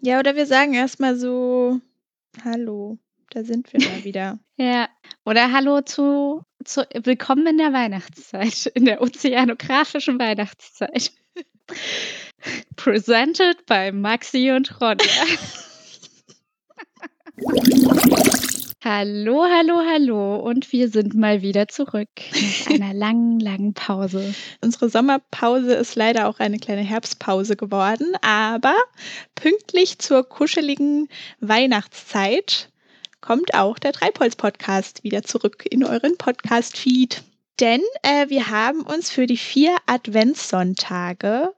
Ja, oder wir sagen erstmal so, hallo, da sind wir mal wieder. Ja, oder hallo zu, zu willkommen in der Weihnachtszeit, in der ozeanografischen Weihnachtszeit. Presented by Maxi und Ronja. hallo, hallo, hallo und wir sind mal wieder zurück nach einer langen, langen Pause. Unsere Sommerpause ist leider auch eine kleine Herbstpause geworden, aber pünktlich zur kuscheligen Weihnachtszeit kommt auch der Treibholz-Podcast wieder zurück in euren Podcast-Feed. Denn äh, wir haben uns für die vier Adventssonntage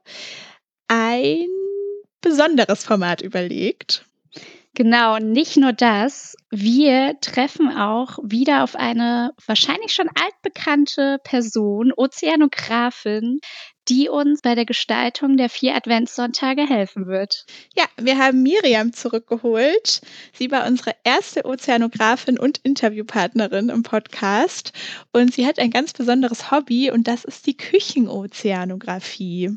ein besonderes Format überlegt. Genau, nicht nur das, wir treffen auch wieder auf eine wahrscheinlich schon altbekannte Person, Ozeanografin, die uns bei der Gestaltung der vier Adventssonntage helfen wird. Ja, wir haben Miriam zurückgeholt. Sie war unsere erste Ozeanografin und Interviewpartnerin im Podcast und sie hat ein ganz besonderes Hobby und das ist die Küchenozeanographie.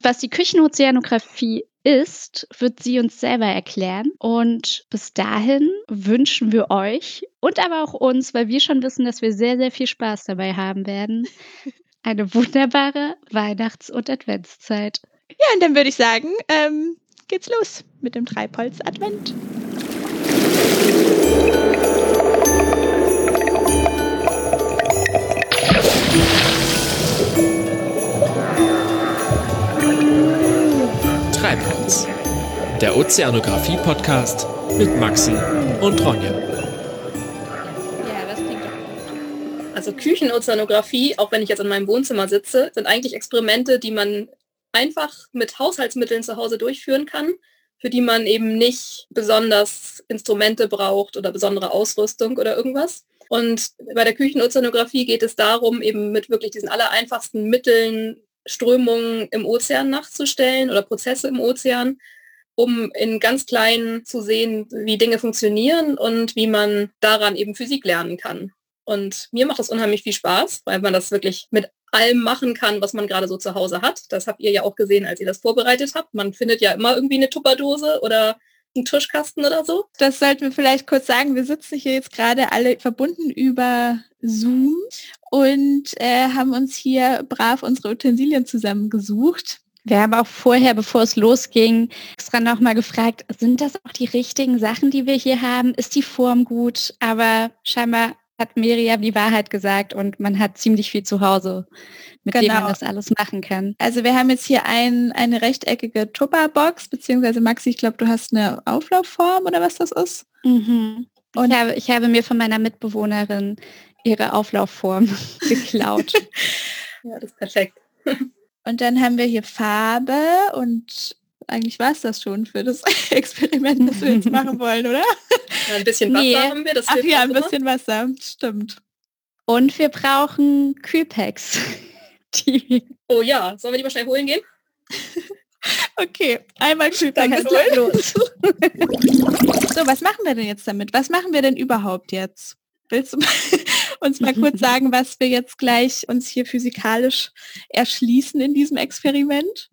Was die Küchenozeanographie ist, wird sie uns selber erklären. Und bis dahin wünschen wir euch und aber auch uns, weil wir schon wissen, dass wir sehr, sehr viel Spaß dabei haben werden, eine wunderbare Weihnachts- und Adventszeit. Ja, und dann würde ich sagen, ähm, geht's los mit dem Treibholz-Advent. Der Ozeanographie-Podcast mit Maxi und Ronja. Ja, das klingt doch. Also Küchenozeanographie, auch wenn ich jetzt in meinem Wohnzimmer sitze, sind eigentlich Experimente, die man einfach mit Haushaltsmitteln zu Hause durchführen kann, für die man eben nicht besonders Instrumente braucht oder besondere Ausrüstung oder irgendwas. Und bei der Küchenozeanographie geht es darum, eben mit wirklich diesen allereinfachsten Mitteln Strömungen im Ozean nachzustellen oder Prozesse im Ozean, um in ganz kleinen zu sehen, wie Dinge funktionieren und wie man daran eben Physik lernen kann. Und mir macht das unheimlich viel Spaß, weil man das wirklich mit allem machen kann, was man gerade so zu Hause hat. Das habt ihr ja auch gesehen, als ihr das vorbereitet habt. Man findet ja immer irgendwie eine Tupperdose oder einen Tuschkasten oder so. Das sollten wir vielleicht kurz sagen. Wir sitzen hier jetzt gerade alle verbunden über Zoom und äh, haben uns hier brav unsere Utensilien zusammengesucht. Wir haben auch vorher, bevor es losging, extra nochmal gefragt, sind das auch die richtigen Sachen, die wir hier haben? Ist die Form gut? Aber scheinbar hat Miriam die Wahrheit gesagt und man hat ziemlich viel zu Hause, mit genau. dem man genau. das alles machen kann. Also wir haben jetzt hier ein, eine rechteckige Tupperbox, beziehungsweise Maxi, ich glaube, du hast eine Auflaufform oder was das ist. Mhm. Und ich habe, ich habe mir von meiner Mitbewohnerin ihre Auflaufform geklaut. ja, das ist perfekt. Und dann haben wir hier Farbe und eigentlich war es das schon für das Experiment, das wir jetzt machen wollen, oder? Ja, ein bisschen Wasser nee. haben wir. Das Ach ja, ein bisschen immer. Wasser, stimmt. Und wir brauchen Kühlpacks. oh ja, sollen wir die mal schnell holen gehen? okay, einmal Kühlpacks holen. So, was machen wir denn jetzt damit? Was machen wir denn überhaupt jetzt? Willst du uns mal kurz sagen, was wir jetzt gleich uns hier physikalisch erschließen in diesem Experiment?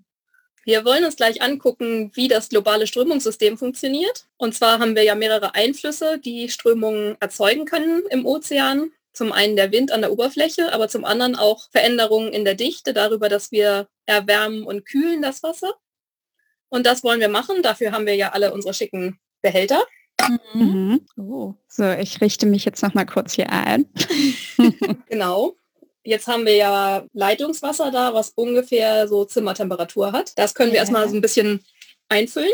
Wir wollen uns gleich angucken, wie das globale Strömungssystem funktioniert. Und zwar haben wir ja mehrere Einflüsse, die Strömungen erzeugen können im Ozean. Zum einen der Wind an der Oberfläche, aber zum anderen auch Veränderungen in der Dichte darüber, dass wir erwärmen und kühlen das Wasser. Und das wollen wir machen. Dafür haben wir ja alle unsere schicken Behälter. Mhm. Oh. So, ich richte mich jetzt noch mal kurz hier ein. genau. Jetzt haben wir ja Leitungswasser da, was ungefähr so Zimmertemperatur hat. Das können wir ja. erstmal so ein bisschen einfüllen.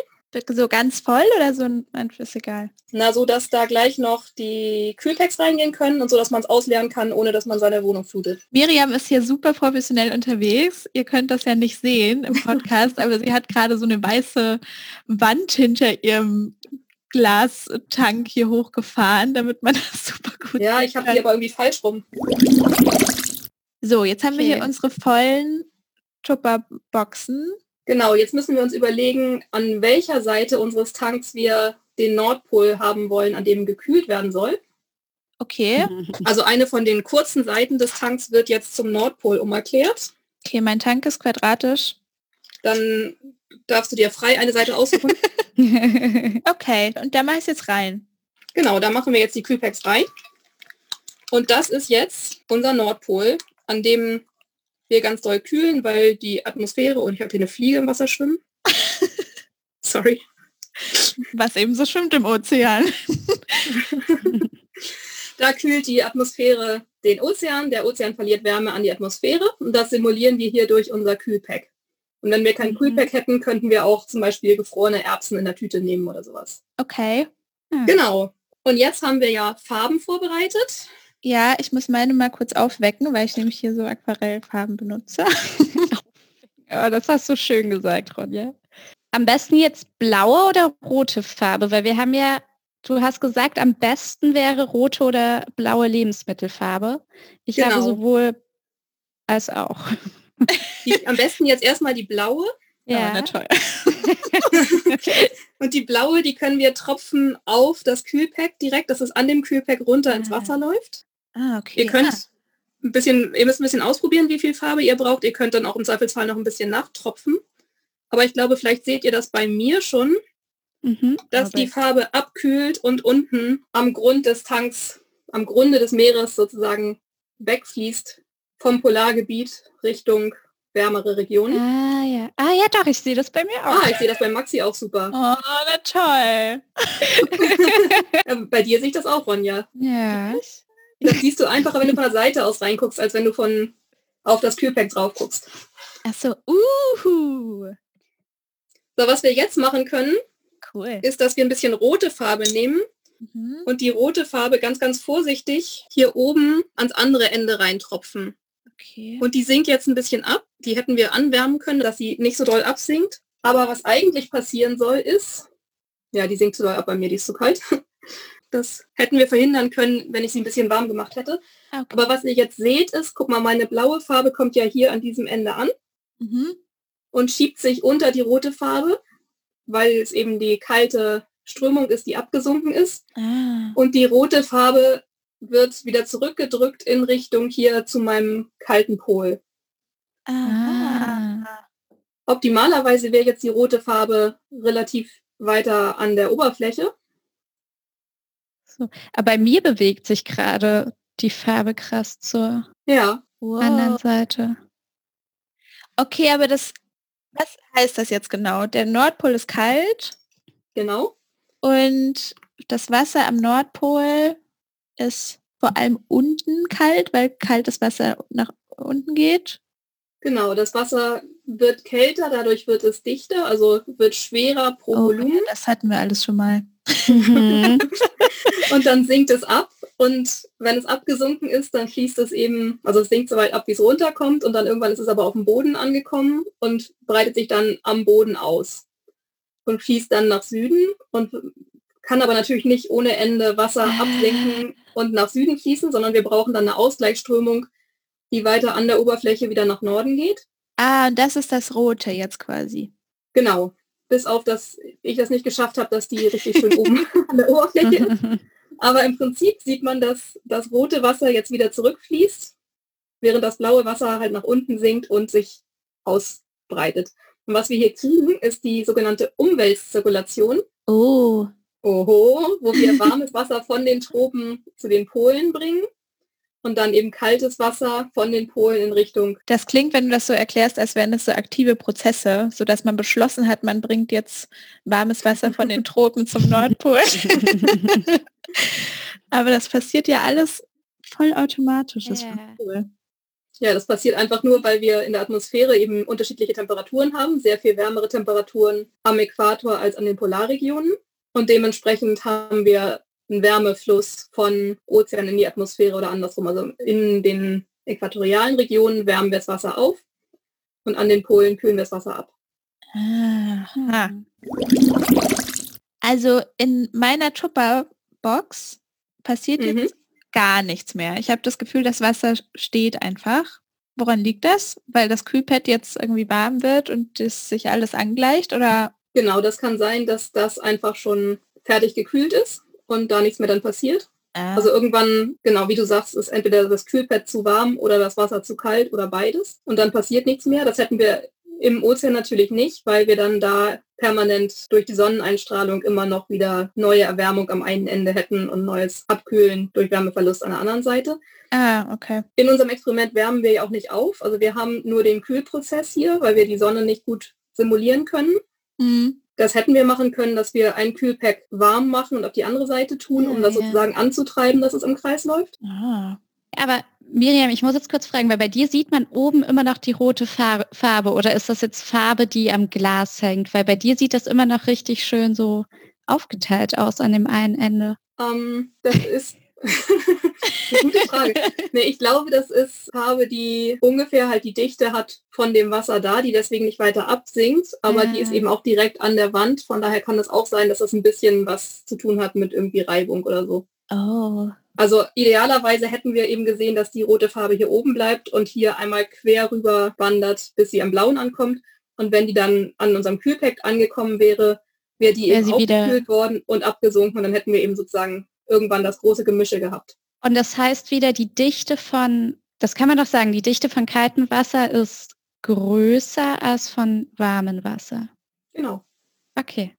So ganz voll oder so ein ist egal? Na, so dass da gleich noch die Kühlpacks reingehen können und so, dass man es ausleeren kann, ohne dass man seine Wohnung flutet. Miriam ist hier super professionell unterwegs. Ihr könnt das ja nicht sehen im Podcast, aber sie hat gerade so eine weiße Wand hinter ihrem Glastank hier hochgefahren, damit man das super gut Ja, ich habe die aber irgendwie falsch rum. So, jetzt haben okay. wir hier unsere vollen Tupperboxen. Genau, jetzt müssen wir uns überlegen, an welcher Seite unseres Tanks wir den Nordpol haben wollen, an dem gekühlt werden soll. Okay. Also eine von den kurzen Seiten des Tanks wird jetzt zum Nordpol umerklärt. Okay, mein Tank ist quadratisch. Dann darfst du dir frei eine Seite aussuchen. Okay, und da mache ich jetzt rein. Genau, da machen wir jetzt die Kühlpacks rein. Und das ist jetzt unser Nordpol, an dem wir ganz doll kühlen, weil die Atmosphäre und ich habe hier eine Fliege im Wasser schwimmen. Sorry. Was eben so schwimmt im Ozean. Da kühlt die Atmosphäre den Ozean, der Ozean verliert Wärme an die Atmosphäre und das simulieren wir hier durch unser Kühlpack. Und wenn wir kein Mhm. Kühlpack hätten, könnten wir auch zum Beispiel gefrorene Erbsen in der Tüte nehmen oder sowas. Okay. Genau. Und jetzt haben wir ja Farben vorbereitet. Ja, ich muss meine mal kurz aufwecken, weil ich nämlich hier so Aquarellfarben benutze. Ja, das hast du schön gesagt, Ronja. Am besten jetzt blaue oder rote Farbe, weil wir haben ja, du hast gesagt, am besten wäre rote oder blaue Lebensmittelfarbe. Ich Genau. habe sowohl als auch. Die, am besten jetzt erstmal die blaue. Ja, na toll. Und die blaue, die können wir tropfen auf das Kühlpack direkt, dass es an dem Kühlpack runter ins Ah. Wasser läuft. Ah, okay. Ihr könnt Ah. ein bisschen, ihr müsst ein bisschen ausprobieren, wie viel Farbe ihr braucht. Ihr könnt dann auch im Zweifelsfall noch ein bisschen nachtropfen. Aber ich glaube, vielleicht seht ihr das bei mir schon, Mhm. dass die Farbe abkühlt und unten am Grund des Tanks, am Grunde des Meeres sozusagen wegfließt vom Polargebiet Richtung wärmere Regionen. Ah ja. Ah ja, doch, ich sehe das bei mir auch. Ah, ich sehe das bei Maxi auch super. Oh, na toll. Bei dir sehe ich das auch, Ronja. Ja. Das siehst du einfacher, wenn du von der Seite aus reinguckst, als wenn du von auf das Kühlpack drauf guckst. Achso, uhu. So, was wir jetzt machen können, Cool. ist, dass wir ein bisschen rote Farbe nehmen Mhm. und die rote Farbe ganz, ganz vorsichtig hier oben ans andere Ende reintropfen. Okay. Und die sinkt jetzt ein bisschen ab. Die hätten wir anwärmen können, dass sie nicht so doll absinkt. Aber was eigentlich passieren soll, ist, ja, die sinkt zu doll ab bei mir, die ist zu kalt. Das hätten wir verhindern können, wenn ich sie ein bisschen warm gemacht hätte. okay. Aber was ihr jetzt seht, ist, guck mal, meine blaue Farbe kommt ja hier an diesem Ende an Mhm. und schiebt sich unter die rote Farbe, weil es eben die kalte Strömung ist, die abgesunken ist. Ah. Und die rote Farbe wird wieder zurückgedrückt in Richtung hier zu meinem kalten Pol. Ah. Optimalerweise wäre jetzt die rote Farbe relativ weiter an der Oberfläche. So. Aber bei mir bewegt sich gerade die Farbe krass zur Ja, anderen Wow. Seite. Okay, aber das, was heißt das jetzt genau? Der Nordpol ist kalt genau. und das Wasser am Nordpol ist vor allem unten kalt, weil kaltes Wasser nach unten geht. Genau, das Wasser wird kälter, dadurch wird es dichter, also wird schwerer pro Oh, Volumen ja, das hatten wir alles schon mal. Mhm. und dann sinkt es ab und wenn es abgesunken ist, dann fließt es eben, also es sinkt so weit ab, wie es runterkommt und dann irgendwann ist es aber auf dem Boden angekommen und breitet sich dann am Boden aus und fließt dann nach Süden und kann aber natürlich nicht ohne Ende Wasser Ah. absinken und nach Süden fließen, sondern wir brauchen dann eine Ausgleichsströmung, die weiter an der Oberfläche wieder nach Norden geht. Ah, und das ist das Rote jetzt quasi. Genau. Bis auf, dass ich das nicht geschafft habe, dass die richtig schön oben an der Oberfläche ist. Aber im Prinzip sieht man, dass das rote Wasser jetzt wieder zurückfließt, während das blaue Wasser halt nach unten sinkt und sich ausbreitet. Und was wir hier kriegen, ist die sogenannte Umweltzirkulation. Oh. Oho, wo wir warmes Wasser von den Tropen zu den Polen bringen und dann eben kaltes Wasser von den Polen in Richtung. Das klingt, wenn du das so erklärst, als wären das so aktive Prozesse, sodass man beschlossen hat, man bringt jetzt warmes Wasser von den Tropen zum Nordpol. Aber das passiert ja alles voll automatisch. Das voll cool. Ja, das passiert einfach nur, weil wir in der Atmosphäre eben unterschiedliche Temperaturen haben, sehr viel wärmere Temperaturen am Äquator als an den Polarregionen. Und dementsprechend haben wir einen Wärmefluss von Ozean in die Atmosphäre oder andersrum. Also in den äquatorialen Regionen wärmen wir das Wasser auf und an den Polen kühlen wir das Wasser ab. Aha. Also in meiner Tupperbox passiert Mhm. jetzt gar nichts mehr. Ich habe das Gefühl, das Wasser steht einfach. Woran liegt das? Weil das Kühlpad jetzt irgendwie warm wird und es sich alles angleicht oder? Genau, das kann sein, dass das einfach schon fertig gekühlt ist und da nichts mehr dann passiert. Ah, Also irgendwann, genau wie du sagst, ist entweder das Kühlpad zu warm oder das Wasser zu kalt oder beides. Und dann passiert nichts mehr. Das hätten wir im Ozean natürlich nicht, weil wir dann da permanent durch die Sonneneinstrahlung immer noch wieder neue Erwärmung am einen Ende hätten und neues Abkühlen durch Wärmeverlust an der anderen Seite. Ah, okay. In unserem Experiment wärmen wir ja auch nicht auf. Also wir haben nur den Kühlprozess hier, weil wir die Sonne nicht gut simulieren können. Mhm. Das hätten wir machen können, dass wir ein Kühlpack warm machen und auf die andere Seite tun, um das sozusagen anzutreiben, dass es im Kreis läuft. Ah. Aber Miriam, ich muss jetzt kurz fragen, weil bei dir sieht man oben immer noch die rote Far Farbe oder ist das jetzt Farbe, die am Glas hängt? Weil bei dir sieht das immer noch richtig schön so aufgeteilt aus an dem einen Ende. Ähm, das ist gute Frage. Nee, ich glaube, das ist Farbe, die ungefähr halt die Dichte hat von dem Wasser da, die deswegen nicht weiter absinkt, aber die ist Ah. eben auch direkt an der Wand. Von daher kann es auch sein, dass das ein bisschen was zu tun hat mit irgendwie Reibung oder so. Oh. Also idealerweise hätten wir eben gesehen, dass die rote Farbe hier oben bleibt und hier einmal quer rüber wandert, bis sie am Blauen ankommt. Und wenn die dann an unserem Kühlpack angekommen wäre, wäre die Wäre eben aufgekühlt worden und abgesunken und dann hätten wir eben sozusagen irgendwann das große Gemische gehabt. Und das heißt wieder, die Dichte von, das kann man doch sagen, die Dichte von kaltem Wasser ist größer als von warmem Wasser. Genau. Okay.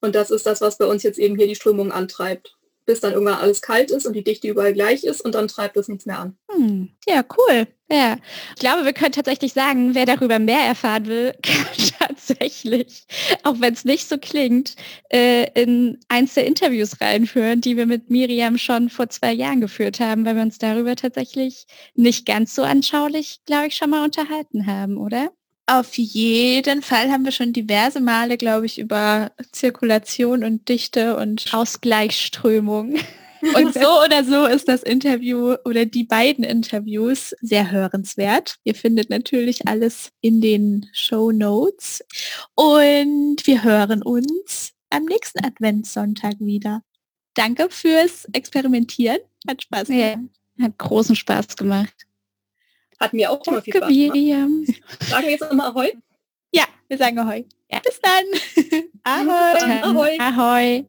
Und das ist das, was bei uns jetzt eben hier die Strömung antreibt. Bis dann irgendwann alles kalt ist und die Dichte überall gleich ist und dann treibt es nichts mehr an. Hm. Ja, cool. Ja, ich glaube, wir können tatsächlich sagen, wer darüber mehr erfahren will, kann tatsächlich, auch wenn es nicht so klingt, äh, in eins der Interviews reinführen, die wir mit Miriam schon vor zwei Jahren geführt haben, weil wir uns darüber tatsächlich nicht ganz so anschaulich, glaube ich, schon mal unterhalten haben, oder? Auf jeden Fall haben wir schon diverse Male, glaube ich, über Zirkulation und Dichte und Ausgleichsströmung. Und so oder so ist das Interview oder die beiden Interviews sehr hörenswert. Ihr findet natürlich alles in den Show Notes. Und wir hören uns am nächsten Adventssonntag wieder. Danke fürs Experimentieren. Hat Spaß Ja, gemacht. hat großen Spaß gemacht. Hat mir auch immer viel Danke, Spaß. Miriam. Sagen wir jetzt nochmal Ahoi. Ja, wir sagen Ahoi. Bis dann. Ahoi. Ahoi. Ahoi.